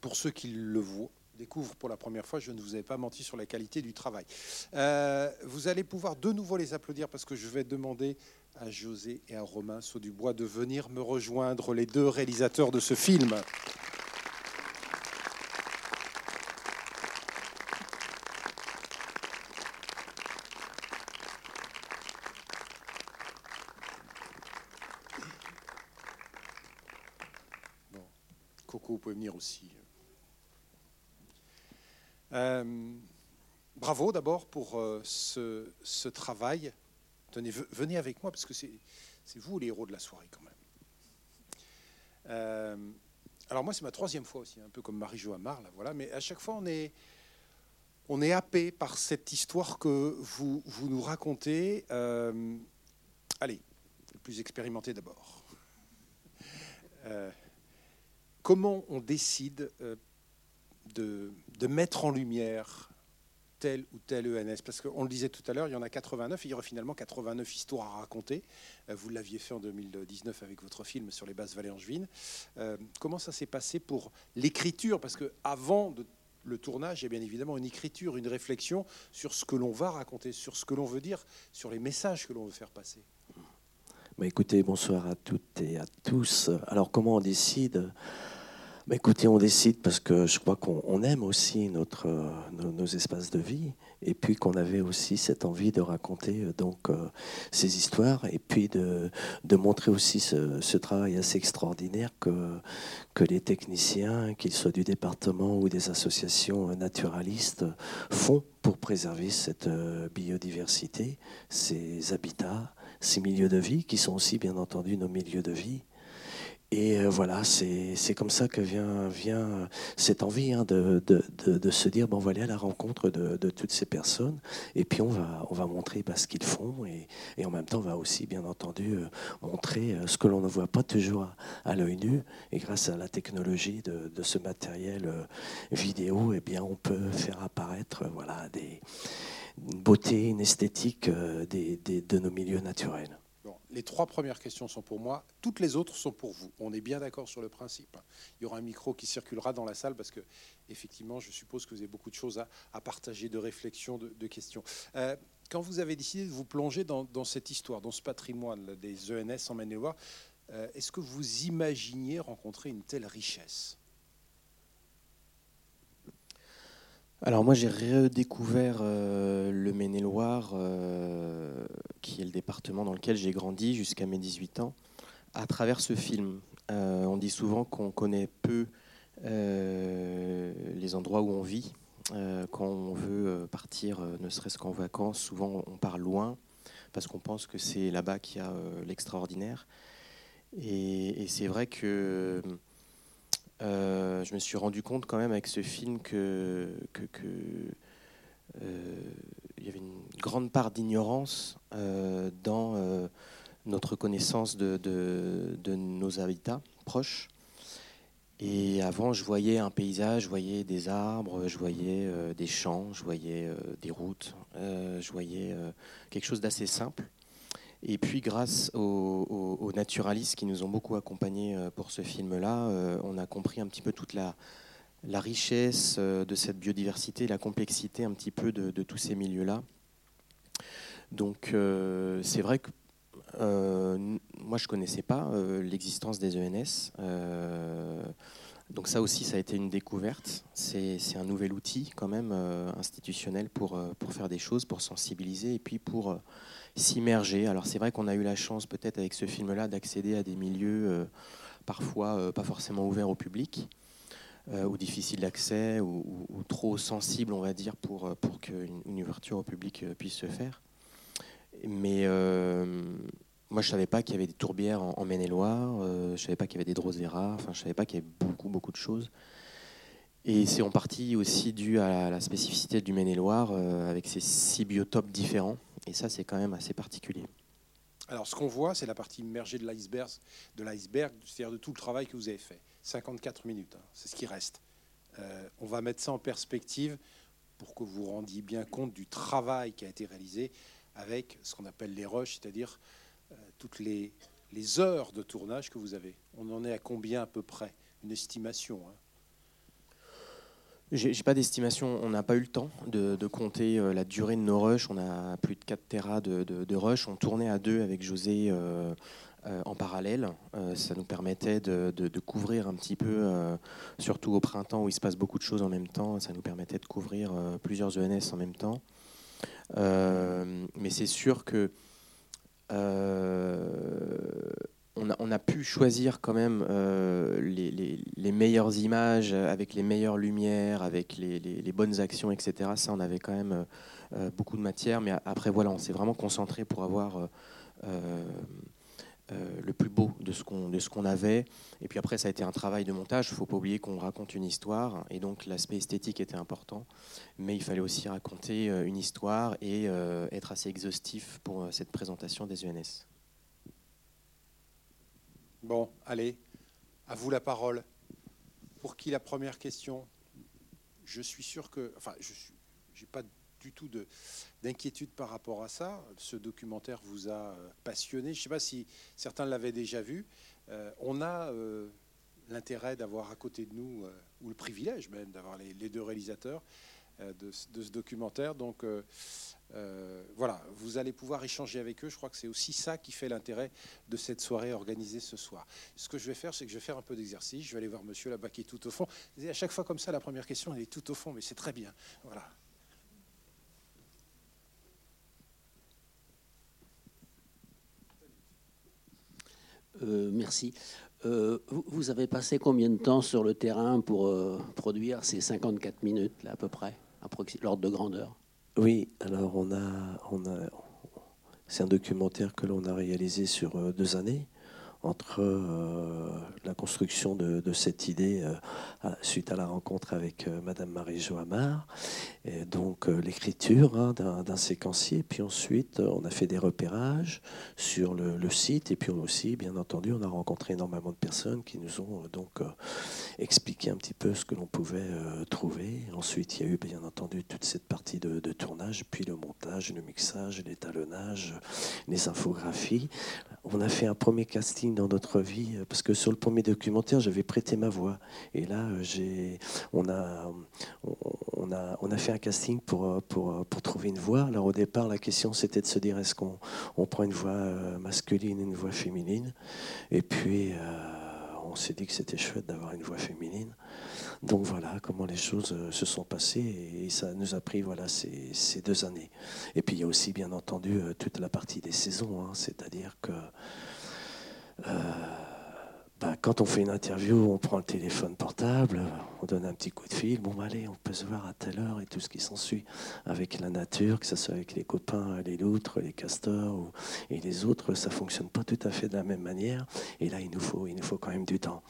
Pour ceux qui le voient, découvrent pour la première fois, je ne vous ai pas menti sur la qualité du travail. Euh, vous allez pouvoir de nouveau les applaudir parce que je vais demander à José et à Romain Saudubois de venir me rejoindre, les deux réalisateurs de ce film. Coco, vous pouvez Euh, bravo d'abord pour euh, ce, travail. Venez avec moi parce que c'est vous les héros de la soirée quand même. Euh, alors moi c'est ma troisième fois aussi, un peu comme Marie-Jo Amar, là, voilà, mais à chaque fois on est, happé par cette histoire que vous nous racontez. allez, le plus expérimenté d'abord. Comment on décide de, mettre en lumière tel ou tel ENS Parce qu'on le disait tout à l'heure, il y en a 89, il y aura finalement 89 histoires à raconter. Euh, vous l'aviez fait en 2019 avec votre film sur les bases Vallée-Angevine. Euh, comment ça s'est passé pour l'écriture? Parce que avant le tournage, il y a bien évidemment une écriture, une réflexion sur ce que l'on va raconter, sur ce que l'on veut dire, sur les messages que l'on veut faire passer. Bah écoutez, bonsoir à toutes et à tous. Alors comment on décide? Bah, écoutez, on décide parce que je crois qu'on aime aussi notre, euh, nos, espaces de vie et puis qu'on avait aussi cette envie de raconter euh, donc euh, ces histoires et puis de, de montrer aussi ce, travail assez extraordinaire que, que les techniciens, qu'ils soient du département ou des associations naturalistes, font pour préserver cette biodiversité, ces habitats, ces milieux de vie qui sont aussi bien entendu nos milieux de vie. Et euh, voilà, c'est comme ça que vient, vient cette envie hein, de, de, de, se dire, bon, on va aller à la rencontre de, toutes ces personnes, et puis on va, on va montrer bah, ce qu'ils font, et, et, en même temps, on va aussi, bien entendu, euh, montrer euh, ce que l'on ne voit pas toujours à, l'œil nu, et grâce à la technologie de, ce matériel vidéo, eh bien, on peut faire apparaître voilà, des, une beauté, une esthétique des, de nos milieux naturels les trois premières questions sont pour moi, toutes les autres sont pour vous. On est bien d'accord sur le principe. Il y aura un micro qui circulera dans la salle parce que, effectivement, je suppose que vous avez beaucoup de choses à, partager, de réflexions, de, questions. Euh, quand vous avez décidé de vous plonger dans, cette histoire, dans ce patrimoine des ENS en Maine-et-Loire, euh, est-ce que vous imaginiez rencontrer une telle richesse? Alors moi j'ai redécouvert euh, le Maine-et-Loire, euh, qui est le département dans lequel j'ai grandi jusqu'à mes 18 ans, à travers ce film. Euh, on dit souvent qu'on connaît peu les endroits où on vit. quand on veut partir, ne serait-ce qu'en vacances, souvent on part loin, parce qu'on pense que c'est là-bas qu'il y a l'extraordinaire. Et, et c'est vrai que euh, je me suis rendu compte quand même avec ce film que, euh, il y avait une grande part d'ignorance euh, dans notre connaissance de, nos habitats proches. Et avant, je voyais un paysage, je voyais des arbres, je voyais des champs, je voyais des routes, je voyais quelque chose d'assez simple. Et puis, grâce aux, naturalistes qui nous ont beaucoup accompagnés euh, pour ce film-là, euh, on a compris un petit peu toute la, richesse euh, de cette biodiversité, la complexité un petit peu de, tous ces milieux-là. Donc, c'est vrai que moi, je ne connaissais pas l'existence des ENS. donc ça aussi, ça a été une découverte. C'est un nouvel outil quand même institutionnel pour, pour faire des choses, pour sensibiliser et puis pour s'immerger. Alors c'est vrai qu'on a eu la chance peut-être avec ce film-là d'accéder à des milieux euh, parfois euh, pas forcément ouverts au public. Euh, ou difficiles d'accès, ou, trop sensibles, on va dire, pour, pour qu'une une ouverture au public puisse se faire. Mais moi, je ne savais pas qu'il y avait des tourbières en, Maine-et-Loire, je ne savais pas qu'il y avait des droséras, enfin, je ne savais pas qu'il y avait beaucoup, beaucoup de choses. Et c'est en partie aussi dû à la spécificité du Maine-et-Loire, avec ses six biotopes différents. Et ça, c'est quand même assez particulier. Alors, ce qu'on voit, c'est la partie immergée de l'iceberg, de l'iceberg, c'est-à-dire de tout le travail que vous avez fait. 54 minutes, hein, c'est ce qui reste. Euh, on va mettre ça en perspective pour que vous rendiez bien compte du travail qui a été réalisé avec ce qu'on appelle les rushs, c'est-à-dire euh, toutes les, les heures de tournage que vous avez. On en est à combien à peu près? Une estimation hein J'ai pas d'estimation. On n'a pas eu le temps de, compter euh, la durée de nos rushs. On a plus de 4 terras de, de, rush. On tournait à deux avec José euh, euh, en parallèle. ça nous permettait de, couvrir un petit peu, surtout au printemps où il se passe beaucoup de choses en même temps. Ça nous permettait de couvrir plusieurs ENS en même temps. mais c'est sûr que on a, pu choisir quand même euh, les, meilleures images avec les meilleures lumières, avec les, bonnes actions, etc. Ça, on avait quand même euh, beaucoup de matière. Mais après, voilà, on s'est vraiment concentré pour avoir euh, le plus beau de ce qu'on avait. Et puis après, ça a été un travail de montage. Il ne faut pas oublier qu'on raconte une histoire. Et donc, l'aspect esthétique était important. Mais il fallait aussi raconter une histoire et être assez exhaustif pour cette présentation des ENS. Bon, allez, à vous la parole. Pour qui la première question? Je suis sûr que, enfin, je n'ai pas du tout d'inquiétude par rapport à ça. Ce documentaire vous a euh, passionné. Je ne sais pas si certains l'avaient déjà vu. Euh, on a euh, l'intérêt d'avoir à côté de nous, ou le privilège même d'avoir les, deux réalisateurs de, de, ce documentaire. Donc, euh, voilà, vous allez pouvoir échanger avec eux. Je crois que c'est aussi ça qui fait l'intérêt de cette soirée organisée ce soir. Ce que je vais faire, c'est que je vais faire un peu d'exercice. Je vais aller voir monsieur là-bas qui est tout au fond. Et à chaque fois comme ça, la première question, elle est tout au fond, mais c'est très bien. Voilà. Euh, merci. Euh, vous, avez passé combien de temps sur le terrain pour produire ces 54 minutes, là, à peu près, l'ordre de grandeur? Oui, alors on a, on a c'est un documentaire que l'on a réalisé sur euh, deux années entre euh, la construction de, cette idée euh, suite à la rencontre avec euh, Madame Marie Joamar, et donc l'écriture hein, d'un séquencier, puis ensuite on a fait des repérages sur le, site, et puis aussi, bien entendu, on a rencontré énormément de personnes qui nous ont donc expliqué un petit peu ce que l'on pouvait trouver. Ensuite, il y a eu bien entendu toute cette partie de tournage, puis le montage, le mixage, l'étalonnage, les infographies. On a fait un premier casting dans notre vie, euh, parce que sur le premier documentaire, j'avais prêté ma voix. Et là, euh, j'ai, on, a, on, a, on a fait un casting pour, euh, pour, pour trouver une voix. Alors au départ, la question, c'était de se dire, est-ce qu'on on prend une voix masculine une voix féminine? Et puis, on s'est dit que c'était chouette d'avoir une voix féminine. Donc voilà comment les choses se sont passées et ça nous a pris voilà ces, ces deux années. Et puis il y a aussi bien entendu toute la partie des saisons, hein. c'est-à-dire que euh, bah, quand on fait une interview, on prend le téléphone portable, on donne un petit coup de fil, bon bah, allez, on peut se voir à telle heure et tout ce qui s'ensuit avec la nature, que ce soit avec les copains, les loutres, les castors et les autres, ça fonctionne pas tout à fait de la même manière. Et là, il nous faut, il nous faut quand même du temps.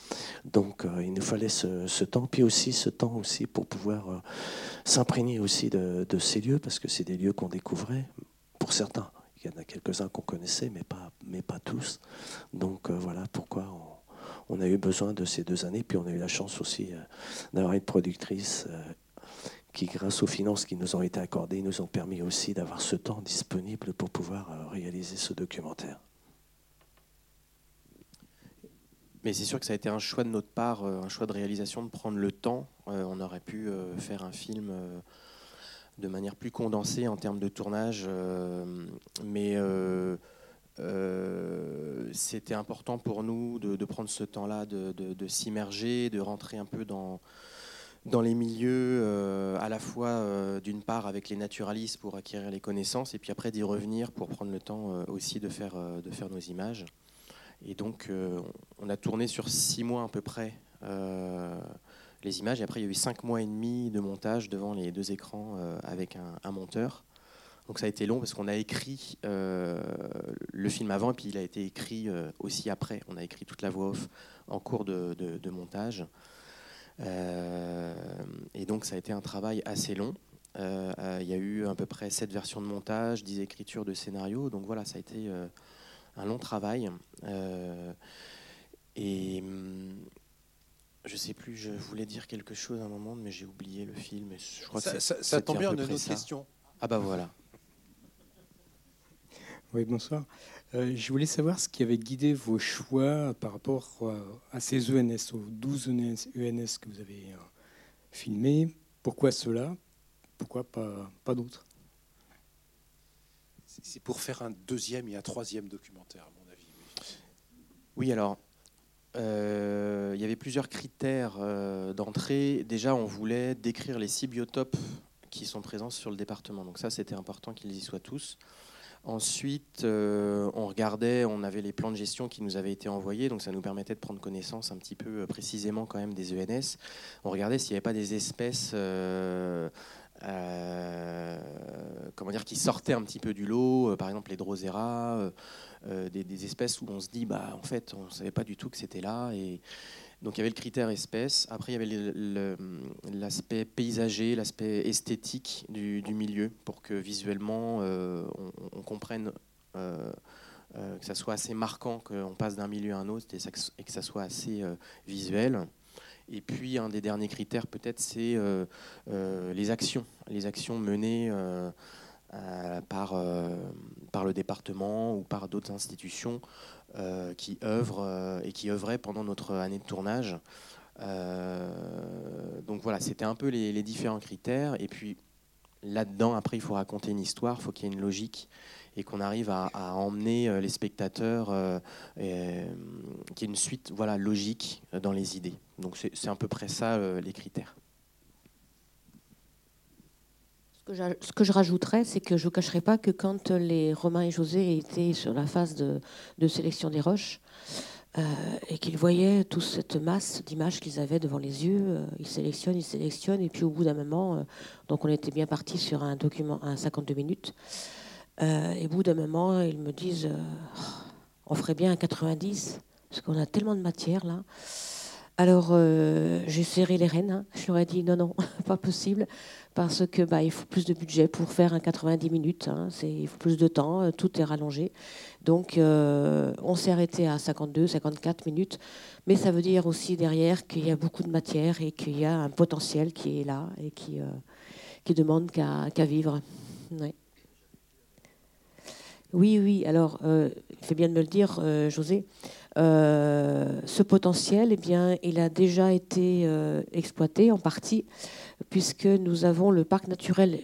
Donc, euh, il nous fallait ce, temps, puis aussi ce temps aussi pour pouvoir euh, s'imprégner aussi de, ces lieux, parce que c'est des lieux qu'on découvrait pour certains. Il y en a quelques-uns qu'on connaissait, mais pas, mais pas tous. Donc euh, voilà pourquoi on, a eu besoin de ces deux années. Puis on a eu la chance aussi euh, d'avoir une productrice euh, qui, grâce aux finances qui nous ont été accordées, nous ont permis aussi d'avoir ce temps disponible pour pouvoir réaliser ce documentaire. Mais c'est sûr que ça a été un choix de notre part, un choix de réalisation de prendre le temps. on aurait pu faire un film de manière plus condensée en termes de tournage. Euh, mais euh, euh, c'était important pour nous de, prendre ce temps-là, de, s'immerger, de rentrer un peu dans, les milieux, à la fois d'une part avec les naturalistes pour acquérir les connaissances, et puis après d'y revenir pour prendre le temps aussi de faire nos images. Et donc on a tourné sur six mois à peu près les images. Et après, il y a eu cinq mois et demi de montage devant les deux écrans euh, avec un, monteur. Donc ça a été long parce qu'on a écrit euh, le film avant et puis il a été écrit euh, aussi après. On a écrit toute la voix off en cours de, montage. et donc ça a été un travail assez long. il y a eu à peu près sept versions de montage, dix écritures de scénario. Donc voilà, ça a été un long travail. et hum, je sais plus, je voulais dire quelque chose à un moment, mais j'ai oublié le film. Je crois ça, que ça, tombe bien, on a une autre question. Ah bah voilà. Oui, bonsoir. Euh, je voulais savoir ce qui avait guidé vos choix par rapport à ces ENS, aux 12 ENS, e que vous avez euh, filmés. Pourquoi cela? Pourquoi pas, pas d'autres? C'est pour faire un deuxième et un troisième documentaire, à mon avis. Oui, alors, euh, il y avait plusieurs critères d'entrée. Déjà, on voulait décrire les six biotopes qui sont présents sur le département. Donc ça, c'était important qu'ils y soient tous. Ensuite, euh, on regardait, on avait les plans de gestion qui nous avaient été envoyés, donc ça nous permettait de prendre connaissance un petit peu euh, précisément quand même des ENS. On regardait s'il n'y avait pas des espèces euh, comment dire, qui sortaient un petit peu du lot, par exemple les Drosera, des, des, espèces où on se dit, bah, en fait, on ne savait pas du tout que c'était là. Et, donc il y avait le critère espèce, après il y avait l'aspect paysager, l'aspect esthétique du, milieu, pour que visuellement euh, on, comprenne euh, euh, que ça soit assez marquant, qu'on passe d'un milieu à un autre et, que ça soit assez visuel. Et puis un des derniers critères peut-être c'est les actions, les actions menées par, par le département ou par d'autres institutions euh, qui œuvrent euh, et qui œuvraient pendant notre année de tournage. Euh, donc voilà, c'était un peu les, différents critères. Et puis là-dedans, après, il faut raconter une histoire, il faut qu'il y ait une logique et qu'on arrive à, emmener les spectateurs, qu'il y ait une suite voilà, logique dans les idées. Donc c'est à peu près ça les critères. Ce que je rajouterais, c'est que je ne cacherai pas que quand les Romain et José étaient sur la phase de, sélection des roches euh, et qu'ils voyaient toute cette masse d'images qu'ils avaient devant les yeux, euh, ils sélectionnent, ils sélectionnent, et puis au bout d'un moment, euh, donc on était bien parti sur un document, un 52 minutes, et au bout d'un moment, ils me disent, on ferait bien un 90, parce qu'on a tellement de matière là. Alors j'ai serré les rênes, hein. je leur ai dit non, non, pas possible parce que bah, il faut plus de budget pour faire un 90 minutes. Hein, il faut plus de temps, euh, tout est rallongé. Donc euh, on s'est arrêté à 52, 54 minutes, mais ça veut dire aussi derrière qu'il y a beaucoup de matière et qu'il y a un potentiel qui est là et qui, euh, qui demande qu'à vivre. Oui, oui. Alors, il fait bien de me le dire, José. ce potentiel, eh bien, il a déjà été exploité en partie puisque nous avons le parc naturel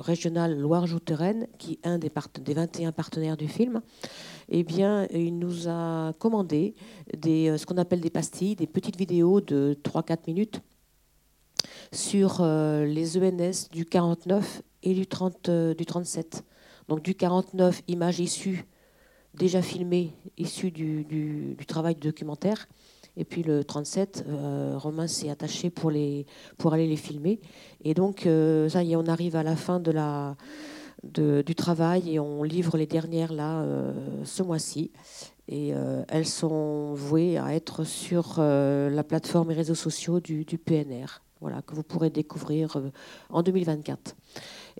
régional Loire-Jouterenne, qui est un des, 21 partenaires du film. Eh bien, il nous a commandé des, euh, ce qu'on appelle des pastilles, des petites vidéos de 3-4 minutes sur euh, les ENS du 49 et du, 30, euh, du 37. Donc du 49, images issues, déjà filmées, issues du, du travail documentaire, et puis le 37, euh, Romain s'est attaché pour, les, pour aller les filmer. Et donc, euh, ça y est, on arrive à la fin de la, du travail et on livre les dernières là euh, ce mois-ci. Et elles sont vouées à être sur la plateforme et réseaux sociaux du, du, PNR, voilà, que vous pourrez découvrir en 2024.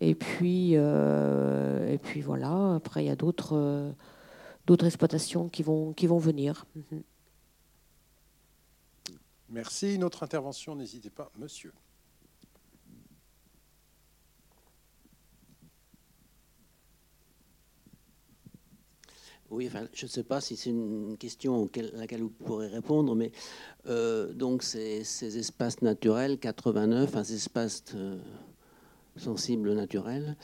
Et puis, et puis voilà, après il y a d'autres d'autres exploitations qui vont, qui vont venir. Mhm. Merci. Une autre intervention, n'hésitez pas, monsieur. Oui, enfin, je ne sais pas si c'est une question à laquelle vous pourrez répondre, mais euh, donc ces, espaces naturels, 89, un espaces euh, sensibles naturels,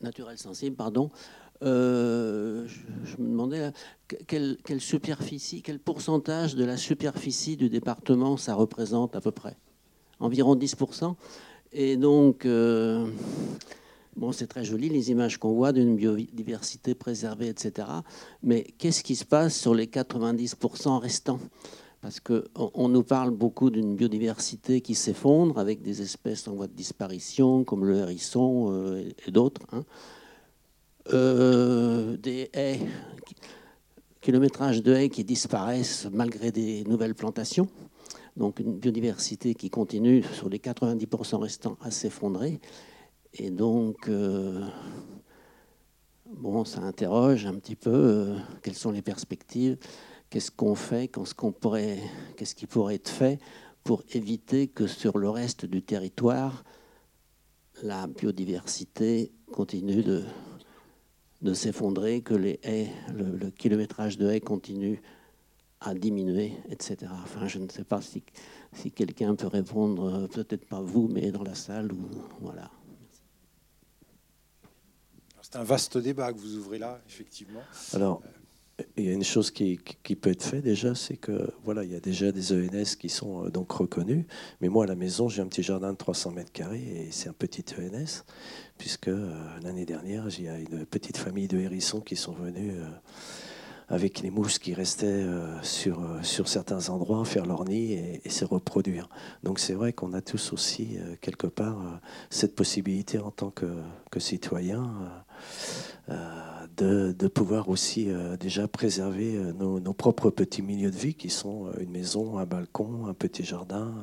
naturels sensibles, pardon, euh, je, me demandais quelle, superficie, quel pourcentage de la superficie du département ça représente à peu près? Environ 10%. Et donc, euh, bon, c'est très joli les images qu'on voit d'une biodiversité préservée, etc. Mais qu'est-ce qui se passe sur les 90% restants? Parce qu'on on nous parle beaucoup d'une biodiversité qui s'effondre avec des espèces en voie de disparition, comme le hérisson euh, et d'autres. Hein. Euh, des haies, kilométrage de haies qui disparaissent malgré des nouvelles plantations. Donc une biodiversité qui continue sur les 90% restants à s'effondrer. Et donc, euh, bon, ça interroge un petit peu quelles sont les perspectives, qu'est-ce qu'on fait, qu'est-ce, qu'on pourrait, qu'est-ce qui pourrait être fait pour éviter que sur le reste du territoire, la biodiversité continue de, de s'effondrer, que les haies, le, kilométrage de haies continue à diminuer, etc. Enfin, je ne sais pas si, si quelqu'un peut répondre, peut-être pas vous, mais dans la salle, ou voilà. C'est un vaste débat que vous ouvrez là, effectivement. Alors, il y a une chose qui, peut être faite déjà, c'est que voilà, il y a déjà des ENS qui sont euh, donc reconnus. Mais moi, à la maison, j'ai un petit jardin de 300 mètres carrés et c'est un petit ENS, puisque euh, l'année dernière, il y a une petite famille de hérissons qui sont venus euh, avec les mouches qui restaient sur, certains endroits faire leur nid et, et se reproduire. Donc c'est vrai qu'on a tous aussi, quelque part, cette possibilité en tant que, que citoyen de, pouvoir aussi euh, déjà préserver euh, nos, propres petits milieux de vie qui sont euh, une maison, un balcon, un petit jardin,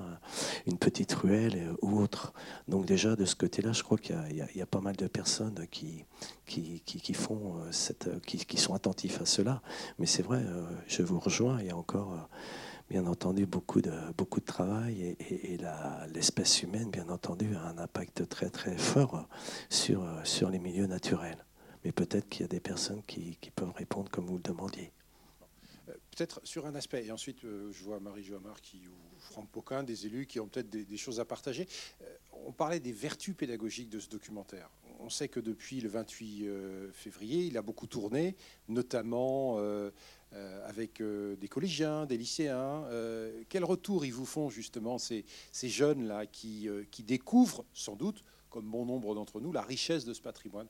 une petite ruelle ou autre. Donc déjà de ce côté-là, je crois qu'il y, a pas mal de personnes qui, qui, qui, font cette, qui, sont attentifs à cela. Mais c'est vrai, je vous rejoins, il y a encore bien entendu beaucoup de, beaucoup de travail et, et, l'espèce humaine, bien entendu, a un impact très très fort sur, sur les milieux naturels mais peut-être qu'il y a des personnes qui, peuvent répondre comme vous le demandiez. Euh, peut-être sur un aspect, et ensuite euh, je vois Marie Joamar qui, ou Franck Poquin, des élus qui ont peut-être des, choses à partager. Euh, on parlait des vertus pédagogiques de ce documentaire. On sait que depuis le 28 février, il a beaucoup tourné, notamment avec des collégiens, des lycéens. quel retour ils vous font justement ces, jeunes-là qui découvrent sans doute, comme bon nombre d'entre nous, la richesse de ce patrimoine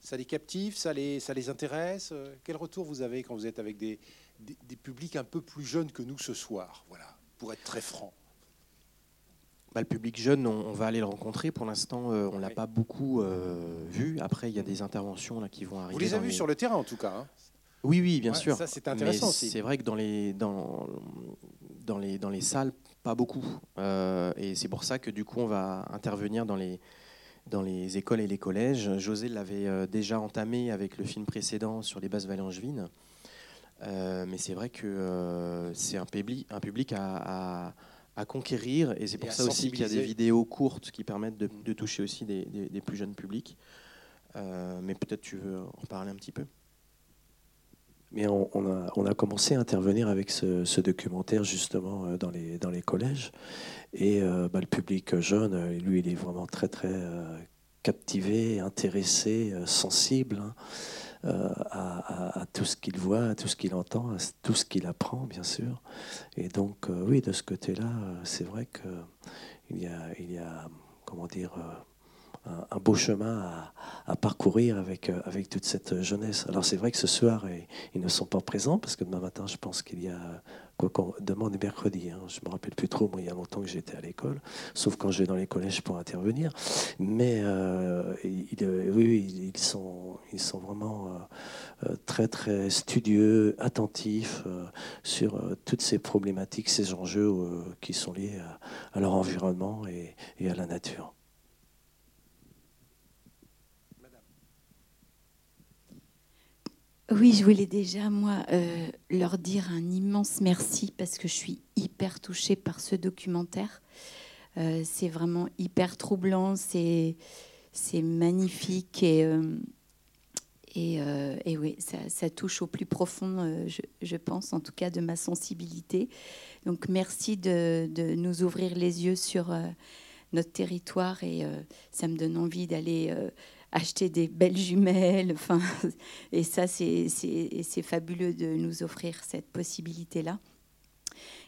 ça les captive, ça les, ça les intéresse euh, Quel retour vous avez quand vous êtes avec des, des, publics un peu plus jeunes que nous ce soir Voilà, pour être très franc? Bah, le public jeune, on, va aller le rencontrer. Pour l'instant, euh, on ne l'a pas beaucoup euh, vu. Après, il y a des interventions là, qui vont arriver. Vous les avez vus sur le terrain, en tout cas hein? Oui, oui, bien sûr. Ça, c'est intéressant C'est vrai que dans les, dans, dans, les, dans les salles, pas beaucoup. et c'est pour ça que, du coup, on va intervenir dans les, dans les écoles et les collèges. José l'avait euh, déjà entamé avec le film précédent sur les bases valangevines. Euh, mais c'est vrai que euh, c'est un public, un public à, conquérir et c'est pour ça aussi qu'il y a des vidéos courtes qui permettent de, toucher aussi des, plus jeunes publics. mais peut-être tu veux en parler un petit peu. Mais on, a, commencé à intervenir avec ce, documentaire justement dans les, dans les collèges. Et euh, bah, le public jeune, euh, lui, il est vraiment très, très euh, captivé, intéressé, sensible hein, à, tout ce qu'il voit, à tout ce qu'il entend, à tout ce qu'il apprend, bien sûr. Et donc, oui, de ce côté-là, c'est vrai qu'il y a, il y a, comment dire, un, beau chemin à, parcourir avec, avec toute cette jeunesse. Alors c'est vrai que ce soir, ils ne sont pas présents parce que demain matin, je pense qu'il y a quoi demain on mercredi, hein, je me rappelle plus trop, moi il y a longtemps que j'étais à l'école, sauf quand je vais dans les collèges pour intervenir. Mais euh, euh, oui, ils sont, ils sont vraiment euh, très très studieux, attentifs sur toutes ces problématiques, ces enjeux qui sont liés à, leur environnement et à la nature. Oui, je voulais déjà, moi, euh, leur dire un immense merci parce que je suis hyper touchée par ce documentaire. Euh, c'est vraiment hyper troublant, c'est, c'est magnifique et, euh, et, oui, ça, touche au plus profond, je, pense, en tout cas, de ma sensibilité. Donc, merci de, de nous ouvrir les yeux sur notre territoire et ça me donne envie d'aller acheter des belles jumelles. Enfin, et ça, c'est fabuleux de nous offrir cette possibilité-là.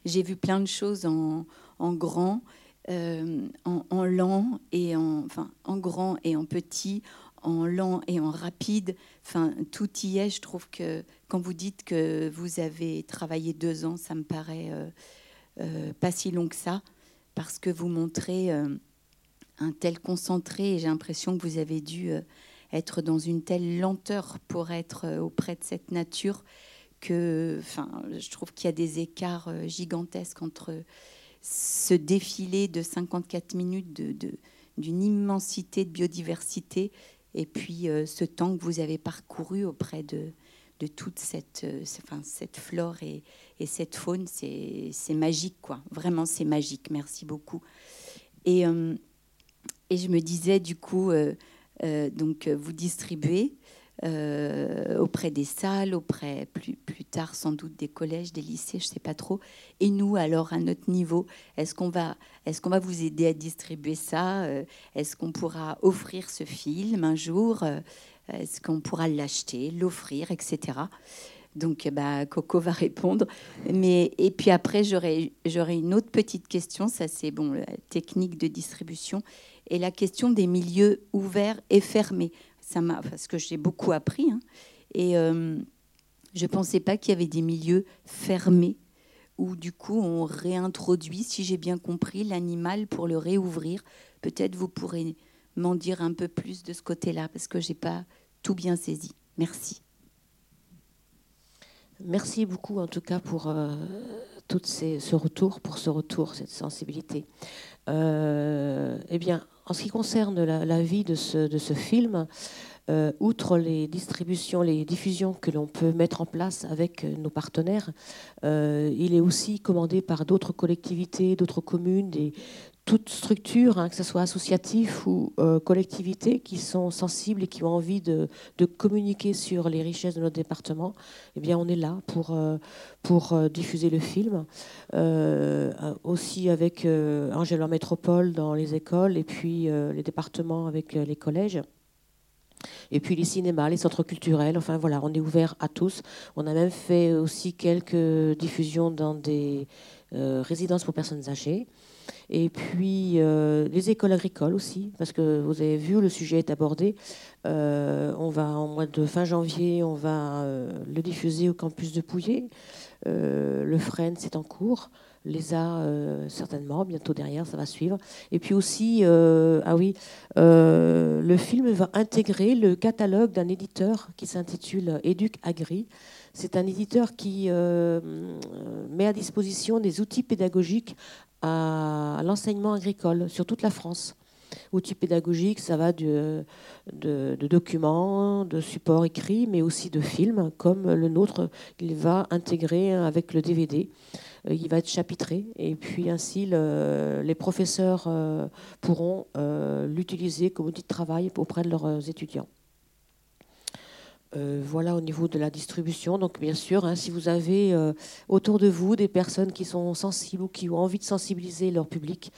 J'ai vu plein de choses en, en grand, euh, en, lent et en, enfin, en grand et en petit, en lent et en rapide. Enfin, tout y est. Je trouve que quand vous dites que vous avez travaillé deux ans, ça me paraît euh, euh, pas si long que ça, parce que vous montrez un tel concentré j'ai l'impression que vous avez dû euh, être dans une telle lenteur pour être euh, auprès de cette nature que enfin, je trouve qu'il y a des écarts euh, gigantesques entre ce défilé de 54 minutes d'une immensité de biodiversité et puis ce temps que vous avez parcouru auprès de, toute cette, enfin, cette flore et, et cette faune. C'est magique, quoi. Vraiment, c'est magique. Merci beaucoup. Et je me disais, du coup, euh, euh, donc vous distribuez euh, auprès des salles, auprès plus, plus tard sans doute des collèges, des lycées, je ne sais pas trop. Et nous, alors à notre niveau, est-ce qu'on va, est qu'on va vous aider à distribuer ça euh, Est-ce qu'on pourra offrir ce film un jour euh, Est-ce qu'on pourra l'acheter, l'offrir, etc. Donc, bah, Coco va répondre. Mais, et puis après, j'aurais une autre petite question. Ça, c'est bon, la technique de distribution. Et la question des milieux ouverts et fermés ça m'a, parce que j'ai beaucoup appris. Hein. et euh, je ne pensais pas qu'il y avait des milieux fermés où du coup on réintroduit, si j'ai bien compris, l'animal pour le réouvrir. Peut-être vous pourrez m'en dire un peu plus de ce côté-là, parce que j'ai pas tout bien saisi. Merci. Merci beaucoup en tout cas pour euh, tout ce retour, pour ce retour, cette sensibilité. Euh, eh bien, en ce qui concerne la, vie de ce, film, euh, outre les distributions, les diffusions que l'on peut mettre en place avec nos partenaires, il est aussi commandé par d'autres collectivités, d'autres communes, des, toute structure, hein, que ce soit associatif ou euh, collectivité, qui sont sensibles et qui ont envie de, communiquer sur les richesses de notre département, eh bien, on est là pour, euh, euh, diffuser le film. aussi avec Angela Métropole dans les écoles et puis les départements avec les collèges. Et puis les cinémas, les centres culturels, enfin voilà, on est ouvert à tous. On a même fait aussi quelques diffusions dans des résidences pour personnes âgées. Et puis euh, les écoles agricoles aussi, parce que vous avez vu, le sujet est abordé. Euh, on va, en mois de fin janvier, on va euh, le diffuser au campus de Pouillet. le Fresne, c'est en cours. L'ESA, certainement, bientôt derrière, ça va suivre. Et puis aussi, ah oui, le film va intégrer le catalogue d'un éditeur qui s'intitule Éduc Agri. C'est un éditeur qui met à disposition des outils pédagogiques à l'enseignement agricole sur toute la France. Outils pédagogiques, ça va de, documents, de supports écrits, mais aussi de films, comme le nôtre, qu'il va intégrer avec le DVD. Euh, il va être chapitré, et puis ainsi les professeurs euh, pourront euh, l'utiliser comme outil de travail auprès de leurs étudiants. Euh, voilà au niveau de la distribution. Donc bien sûr, hein, si vous avez euh, autour de vous des personnes qui sont sensibles ou qui ont envie de sensibiliser leur public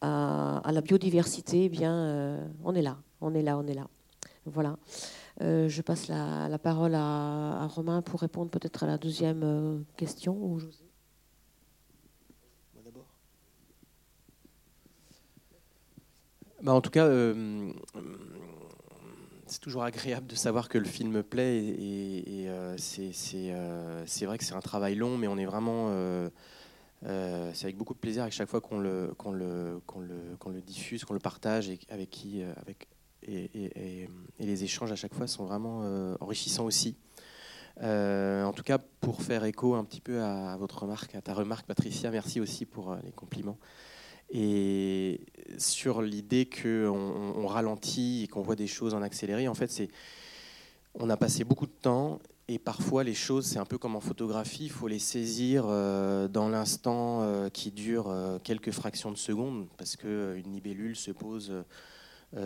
à, la biodiversité, eh bien euh, on est là, on est là, on est là. Voilà. je passe la, parole à, Romain pour répondre peut-être à la deuxième question. Ou José. Bah, en tout cas c'est toujours agréable de savoir que le film plaît et, euh, euh, c'est vrai que c'est un travail long, mais on est vraiment. Euh, c'est avec beaucoup de plaisir à chaque fois qu'on le, le, le, le, diffuse, qu'on le partage et avec qui. Avec, et, les échanges à chaque fois sont vraiment enrichissants aussi. en tout cas, pour faire écho un petit peu à votre remarque, à ta remarque, Patricia, merci aussi pour les compliments. Et sur l'idée qu'on on ralentit et qu'on voit des choses en accéléré, en fait, c'est on a passé beaucoup de temps et parfois les choses, c'est un peu comme en photographie, il faut les saisir euh, dans l'instant euh, qui dure euh, quelques fractions de secondes, parce qu'une libellule se pose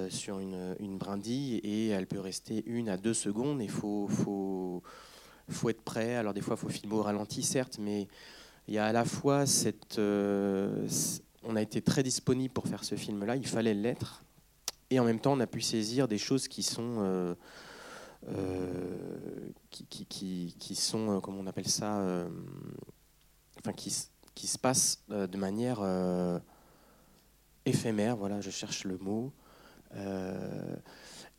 sur une, brindille et elle peut rester une à deux secondes. Il faut, faut, faut être prêt. Alors des fois, il faut filmer au ralenti, certes, mais il y a à la fois cette on a été très disponible pour faire ce film-là, il fallait l'être. Et en même temps, on a pu saisir des choses qui sont, euh, euh, qui, sont, euh, comment on appelle ça, qui, se passent de manière éphémère. Voilà, je cherche le mot.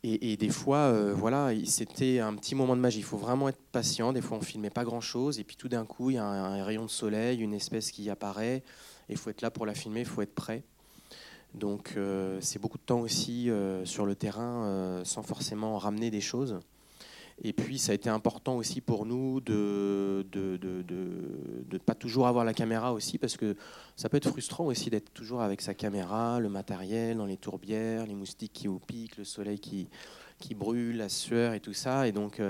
Et, des fois, voilà, c'était un petit moment de magie. Il faut vraiment être patient. Des fois, on filmait pas grand-chose, et puis tout d'un coup, il y a un, rayon de soleil, une espèce qui apparaît il faut être là pour la filmer, il faut être prêt. Donc euh, c'est beaucoup de temps aussi euh, sur le terrain euh, sans forcément ramener des choses. Et puis ça a été important aussi pour nous de ne de, de, pas toujours avoir la caméra aussi, parce que ça peut être frustrant aussi d'être toujours avec sa caméra, le matériel, dans les tourbières, les moustiques qui vous piquent, le soleil qui, qui brûle, la sueur et tout ça. Et donc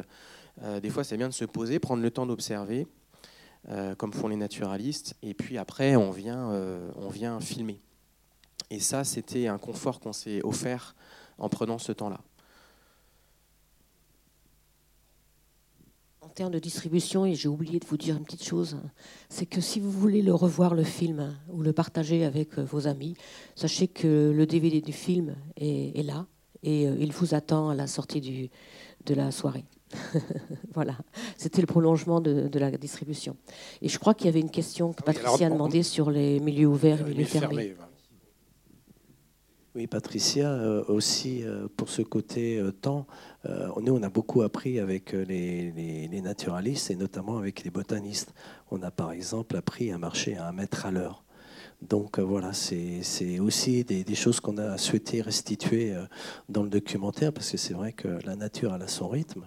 des fois c'est bien de se poser, prendre le temps d'observer euh, comme font les naturalistes, et puis après on vient, euh, on vient filmer. Et ça, c'était un confort qu'on s'est offert en prenant ce temps-là. termes de distribution, et j'ai oublié de vous dire une petite chose, c'est que si vous voulez le revoir, le film, ou le partager avec vos amis, sachez que le DVD du film est, là, et il vous attend à la sortie de la soirée. voilà, c'était le prolongement de, la distribution. Et je crois qu'il y avait une question que ah Patricia a demandé sur les milieux ouverts et les milieux fermés. Oui, Patricia, euh, aussi euh, pour ce côté euh, temps, nous on a beaucoup appris avec les, les, naturalistes et notamment avec les botanistes. On a par exemple appris à marcher à un mètre à l'heure. Donc voilà, c'est aussi des, choses qu'on a souhaité restituer dans le documentaire parce que c'est vrai que la nature a son rythme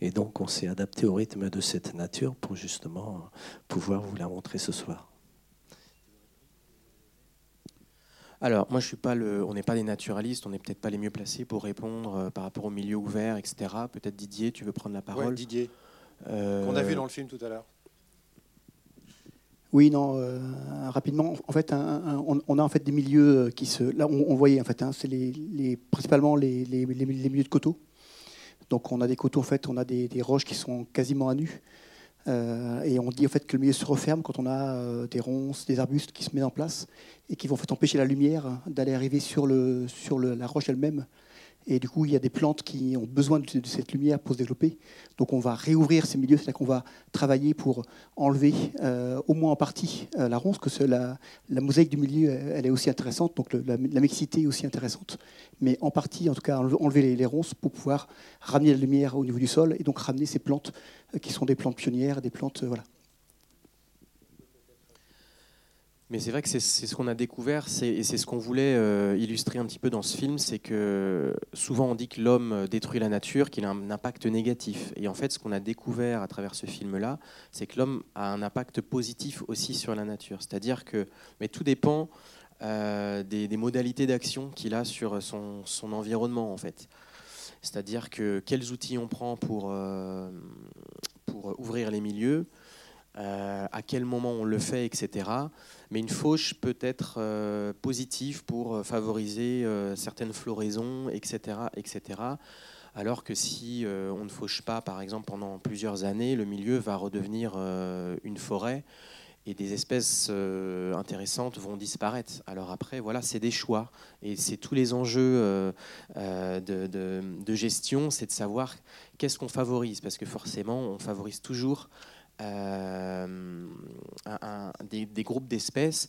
et donc on s'est adapté au rythme de cette nature pour justement pouvoir vous la montrer ce soir. Alors, moi, je suis pas le, on n'est pas des naturalistes, on n'est peut-être pas les mieux placés pour répondre euh, par rapport au milieu ouvert, etc. Peut-être Didier, tu veux prendre la parole? Didier, euh, qu'on a vu dans le film tout à l'heure. Oui, non, euh, rapidement. En fait, on, a en fait des milieux qui se. Là, on, voyait en fait, hein, c'est les, principalement les, milieux de coteaux. Donc, on a des coteaux en fait, on a des, roches qui sont quasiment à nu. Euh, et on dit en fait que le milieu se referme quand on a euh, des ronces, des arbustes qui se mettent en place et qui vont en fait empêcher la lumière d'aller arriver sur, le, sur la roche elle-même. Et du coup, il y a des plantes qui ont besoin de, cette lumière pour se développer. Donc on va réouvrir ces milieux, c'est-à-dire qu'on va travailler pour enlever euh, au moins en partie la ronce, que la, la, mosaïque du milieu, elle est aussi intéressante, donc la, mixité est aussi intéressante. Mais en partie, en tout cas, enlever les, ronces pour pouvoir ramener la lumière au niveau du sol et donc ramener ces plantes qui sont des plantes pionnières, des plantes. Euh, voilà. Mais c'est vrai que c'est ce qu'on a découvert, et c'est ce qu'on voulait euh, illustrer un petit peu dans ce film, c'est que souvent on dit que l'homme détruit la nature, qu'il a un impact négatif. Et en fait, ce qu'on a découvert à travers ce film-là, c'est que l'homme a un impact positif aussi sur la nature. C'est-à-dire que, mais tout dépend euh, des, modalités d'action qu'il a sur son, son, environnement, en fait. C'est-à-dire que quels outils on prend pour, pour ouvrir les milieux, euh, à quel moment on le fait, etc. Mais une fauche peut être euh, positive pour euh, favoriser certaines floraisons, etc., etc. Alors que si on ne fauche pas, par exemple, pendant plusieurs années, le milieu va redevenir une forêt et des espèces intéressantes vont disparaître. Alors après, voilà, c'est des choix. Et c'est tous les enjeux de, de, gestion, c'est de savoir qu'est-ce qu'on favorise Parce que forcément, on favorise toujours euh, des, groupes d'espèces.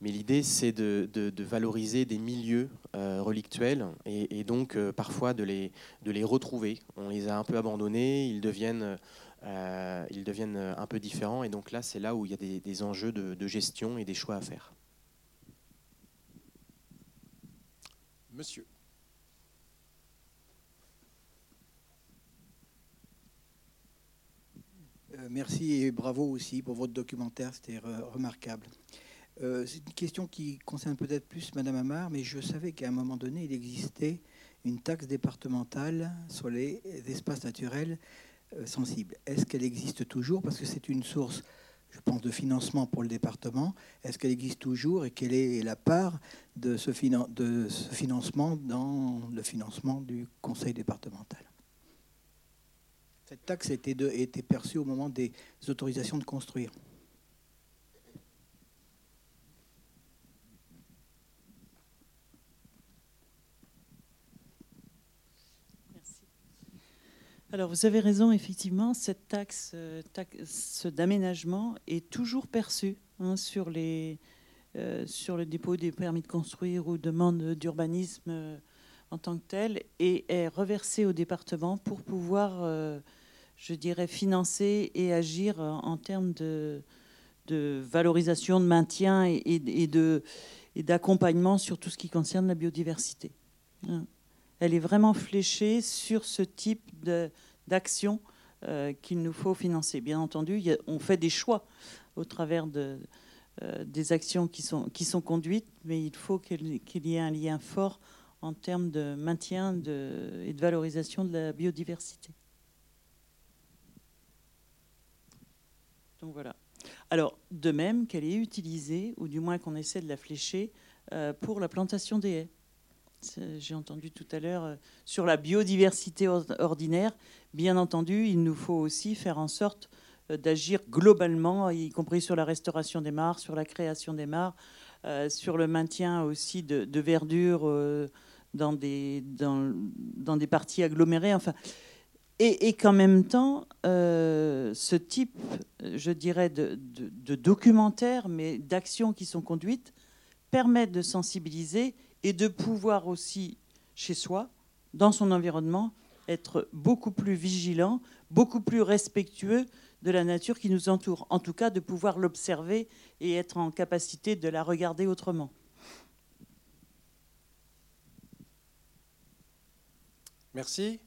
Mais l'idée, c'est de, valoriser des milieux euh, relictuels et, donc euh, parfois de les, de retrouver. On les a un peu abandonnés, ils deviennent, un peu différents. Et donc là, c'est là où il y a des, des enjeux de gestion et des choix à faire. Monsieur. Merci et bravo aussi pour votre documentaire, c'était remarquable. Euh, c'est une question qui concerne peut-être plus Madame Amar, mais je savais qu'à un moment donné, il existait une taxe départementale sur les espaces naturels euh, sensibles. Est-ce qu'elle existe toujours? Parce que c'est une source, je pense, de financement pour le département. Est-ce qu'elle existe toujours et quelle est la part de ce financement dans le financement du conseil départemental? Cette taxe été, été perçue au moment des autorisations de construire. Merci. Alors vous avez raison, effectivement, cette taxe, euh, d'aménagement est toujours perçue hein, euh, sur le dépôt des permis de construire ou demandes d'urbanisme euh, en tant que tel et est reversée au département pour pouvoir je dirais, financer et agir en termes de, valorisation, de maintien et, de, d'accompagnement sur tout ce qui concerne la biodiversité. Hein. Elle est vraiment fléchée sur ce type d'action euh, qu'il nous faut financer. Bien entendu, on fait des choix au travers euh, des actions qui sont, qui sont conduites, mais il faut qu'il y ait un lien fort en termes de maintien et de valorisation de la biodiversité. Donc voilà. Alors, de même qu'elle est utilisée, ou du moins qu'on essaie de la flécher, euh, pour la plantation des haies. J'ai entendu tout à l'heure sur la biodiversité ordinaire. Bien entendu, il nous faut aussi faire en sorte d'agir globalement, y compris sur la restauration des mares, sur la création des mares, sur le maintien aussi de, verdure dans, des, parties agglomérées. Et, qu'en même temps, euh, ce type, je dirais, de, documentaires, mais d'actions qui sont conduites, permettent de sensibiliser et de pouvoir aussi, chez soi, dans son environnement, être beaucoup plus vigilant, beaucoup plus respectueux de la nature qui nous entoure. En tout cas, de pouvoir l'observer et être en capacité de la regarder autrement. Merci.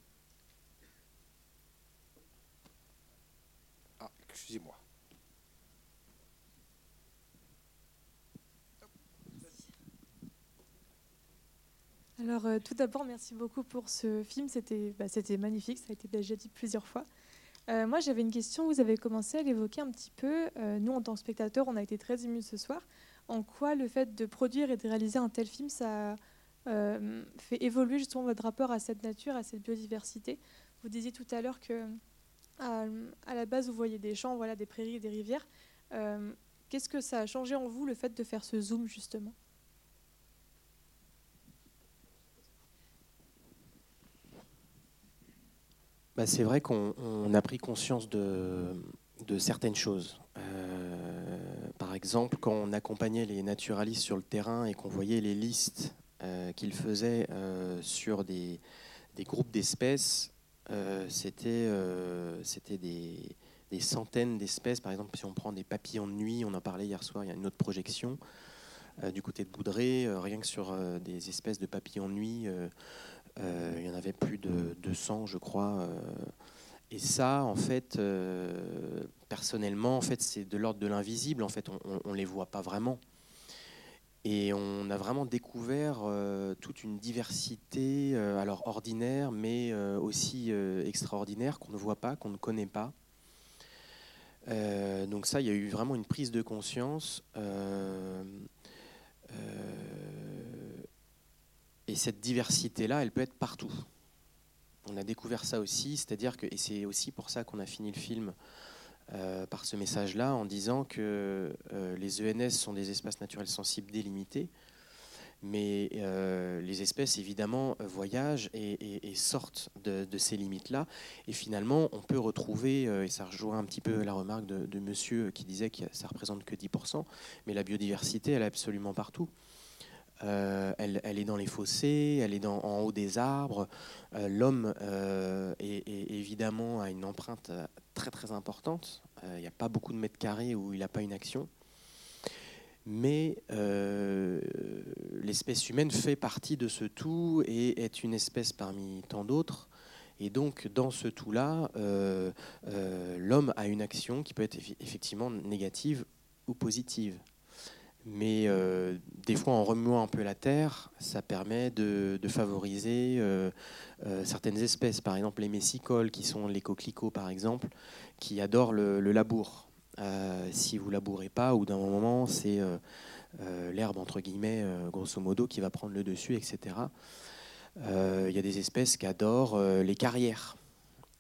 Excusez-moi. Alors euh, tout d'abord, merci beaucoup pour ce film. C'était bah, magnifique, ça a été déjà dit plusieurs fois. Euh, moi, j'avais une question. Vous avez commencé à l'évoquer un petit peu. Euh, nous, en tant que spectateurs, on a été très émus ce soir. En quoi le fait de produire et de réaliser un tel film, ça fait évoluer justement votre rapport à cette nature, à cette biodiversité? Vous disiez tout à l'heure que à, la base, vous voyez des champs, voilà, des prairies, des rivières. Euh, qu'est-ce que ça a changé en vous, le fait de faire ce zoom, justement? Bah, C'est vrai qu'on a pris conscience de, certaines choses. Euh, par exemple, quand on accompagnait les naturalistes sur le terrain et qu'on voyait les listes euh, qu'ils faisaient sur des groupes d'espèces, c'était des, centaines d'espèces. Par exemple, si on prend des papillons de nuit, on en parlait hier soir, il y a une autre projection. Euh, du côté de Boudré, rien que sur des espèces de papillons de nuit, il y en avait plus de 200, je crois. et ça, en fait, personnellement, en fait, c'est de l'ordre de l'invisible. En fait, on ne les voit pas vraiment. Et on a vraiment découvert euh, toute une diversité, euh, alors ordinaire, mais euh, aussi extraordinaire, qu'on ne voit pas, qu'on ne connaît pas. donc ça, il y a eu vraiment une prise de conscience. et cette diversité-là, elle peut être partout. On a découvert ça aussi, c'est-à-dire que, et c'est aussi pour ça qu'on a fini le film euh, par ce message-là en disant que euh, les ENS sont des espaces naturels sensibles délimités, mais euh, les espèces évidemment voyagent et, sortent de, ces limites-là. Et finalement, on peut retrouver, et ça rejoint un petit peu la remarque de, monsieur qui disait que ça représente que 10%, mais la biodiversité, elle est absolument partout. elle, est dans les fossés, elle est dans, en haut des arbres. L'homme, est, évidemment, a une empreinte très très importante. Euh, il n'y a pas beaucoup de mètres carrés où il n'a pas une action. Mais euh, l'espèce humaine fait partie de ce tout et est une espèce parmi tant d'autres. Et donc, dans ce tout-là, euh, l'homme a une action qui peut être effectivement négative ou positive. Mais des fois, en remuant un peu la terre, ça permet de, favoriser certaines espèces. Par exemple, les messicoles, qui sont les coquelicots, par exemple, qui adorent le, labour. Euh, si vous labourez pas, ou d'un moment, c'est euh, euh, l'herbe, entre guillemets, grosso modo, qui va prendre le dessus, etc. Il y a des espèces qui adorent les carrières.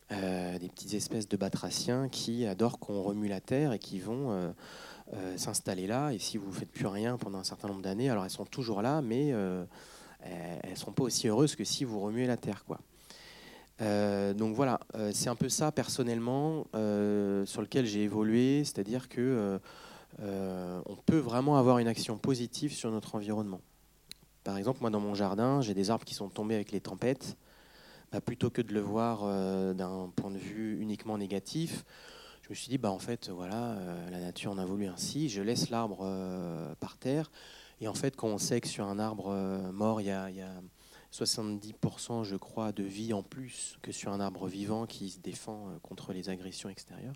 des petites espèces de batraciens qui adorent qu'on remue la terre et qui vont s'installer là. Et si vous ne faites plus rien pendant un certain nombre d'années, alors elles sont toujours là, mais elles ne sont pas aussi heureuses que si vous remuez la terre. Quoi. Euh, donc voilà, euh, c'est un peu ça personnellement euh, sur lequel j'ai évolué, c'est-à-dire que on peut vraiment avoir une action positive sur notre environnement. Par exemple, moi dans mon jardin, j'ai des arbres qui sont tombés avec les tempêtes. Bah, plutôt que de le voir d'un point de vue uniquement négatif, je me suis dit bah en fait voilà, la nature en a voulu ainsi. Je laisse l'arbre par terre. Et en fait, quand on sait que sur un arbre mort, il y a 70% je crois de vie en plus que sur un arbre vivant qui se défend euh, contre les agressions extérieures.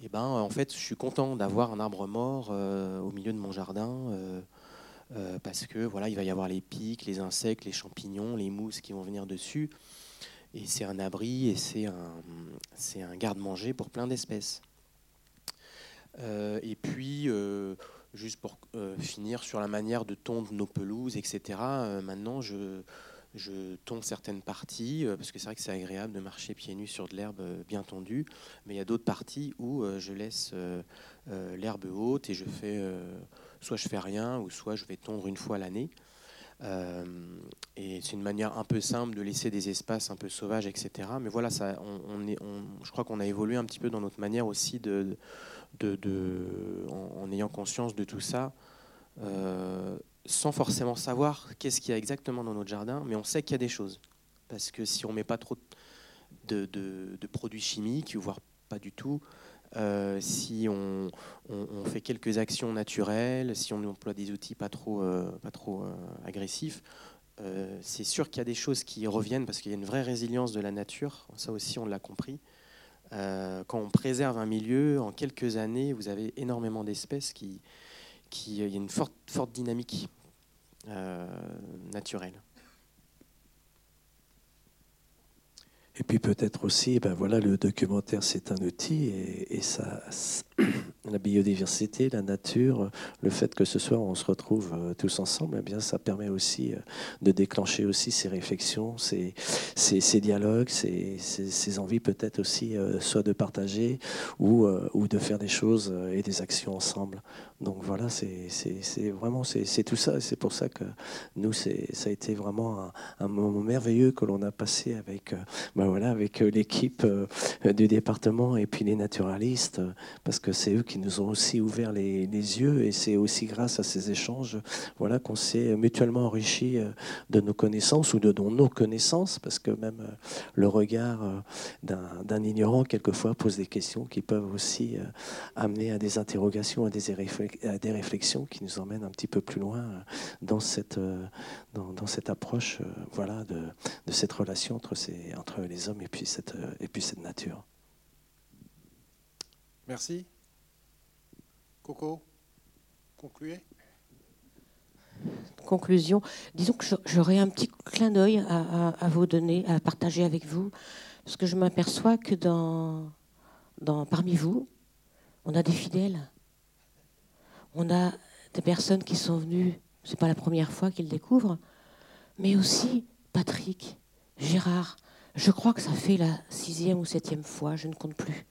Et eh ben en fait je suis content d'avoir un arbre mort euh, au milieu de mon jardin euh, parce que voilà il va y avoir les pics, les insectes, les champignons, les mousses qui vont venir dessus et c'est un abri et c'est un c'est un garde-manger pour plein d'espèces. et puis juste pour finir sur la manière de tondre nos pelouses, etc. maintenant, je, je tonds certaines parties, parce que c'est vrai que c'est agréable de marcher pieds nus sur de l'herbe bien tondue, mais il y a d'autres parties où je laisse l'herbe haute et je fais, soit je fais rien, ou soit je vais tondre une fois l'année. Euh, et c'est une manière un peu simple de laisser des espaces un peu sauvages, etc. Mais voilà, ça, on, est, je crois qu'on a évolué un petit peu dans notre manière aussi de, de, en, ayant conscience de tout ça, euh, sans forcément savoir qu'est-ce qu'il y a exactement dans notre jardin, mais on sait qu'il y a des choses. Parce que si on met pas trop de, de produits chimiques, voire pas du tout, euh, si on, fait quelques actions naturelles, si on emploie des outils pas trop, euh, pas trop euh, agressifs, c'est sûr qu'il y a des choses qui reviennent parce qu'il y a une vraie résilience de la nature. Ça aussi, on l'a compris. quand on préserve un milieu, en quelques années, vous avez énormément d'espèces qui, qui, il y a une forte, forte dynamique naturelle. Et puis peut-être aussi, ben voilà, le documentaire c'est un outil et, et ça, la biodiversité, la nature, le fait que ce soir on se retrouve euh, tous ensemble, eh bien ça permet aussi euh, de déclencher aussi ces réflexions, ces, ces, dialogues, ces, ces, envies peut-être aussi euh, soit de partager ou, ou de faire des choses et des actions ensemble. Donc voilà, c'est vraiment c'est tout ça. C'est pour ça que nous, ça a été vraiment un, moment merveilleux que l'on a passé avec, ben voilà, avec l'équipe du département et puis les naturalistes, parce que c'est eux qui nous ont aussi ouvert les, yeux et c'est aussi grâce à ces échanges voilà, qu'on s'est mutuellement enrichi euh, de nos connaissances ou de nos connaissances, parce que même euh, le regard euh, d'un ignorant quelquefois pose des questions qui peuvent aussi amener à des interrogations, à des, réflexions qui nous emmènent un petit peu plus loin dans cette, dans, cette approche voilà, de, de, cette relation entre, ces, entre les hommes et puis cette, et puis cette nature. Merci. Coco, concluez. Conclusion. Disons que j'aurais un petit clin d'œil à, vous donner, à partager avec vous, parce que je m'aperçois que dans, dans, parmi vous, on a des fidèles. On a des personnes qui sont venues, c'est pas la première fois qu'ils découvrent, mais aussi Patrick, Gérard. Je crois que ça fait la sixième ou septième fois, je ne compte plus.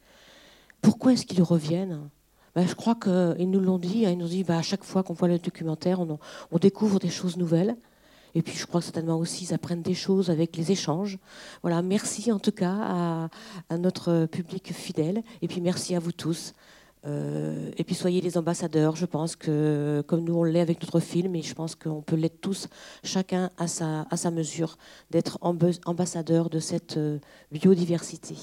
Pourquoi est-ce qu'ils reviennent? Bah, je crois qu'ils nous l'ont dit. Hein, ils nous ont dit bah, à chaque fois qu'on voit le documentaire, on, découvre des choses nouvelles. Et puis je crois que certainement aussi, ils apprennent des choses avec les échanges. Voilà, merci en tout cas à, notre public fidèle. Et puis merci à vous tous. Euh, et puis soyez les ambassadeurs. Je pense que comme nous on l'est avec notre film, et je pense qu'on peut l'être tous, chacun à sa, à sa mesure, d'être ambassadeur de cette euh, biodiversité.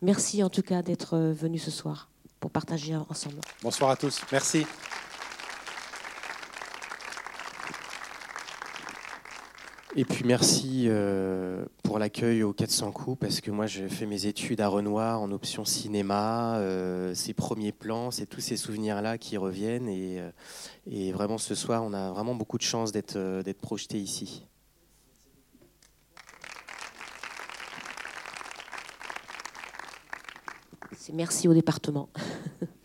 Merci en tout cas d'être euh, venu ce soir pour partager ensemble. Bonsoir à tous. Merci. Et puis merci euh, pour l'accueil au 400 coups, parce que moi j'ai fait mes études à Renoir en option cinéma, euh, ces premiers plans, c'est tous ces souvenirs-là qui reviennent. Et, euh, et, vraiment ce soir, on a vraiment beaucoup de chance d'être projeté ici. merci au département.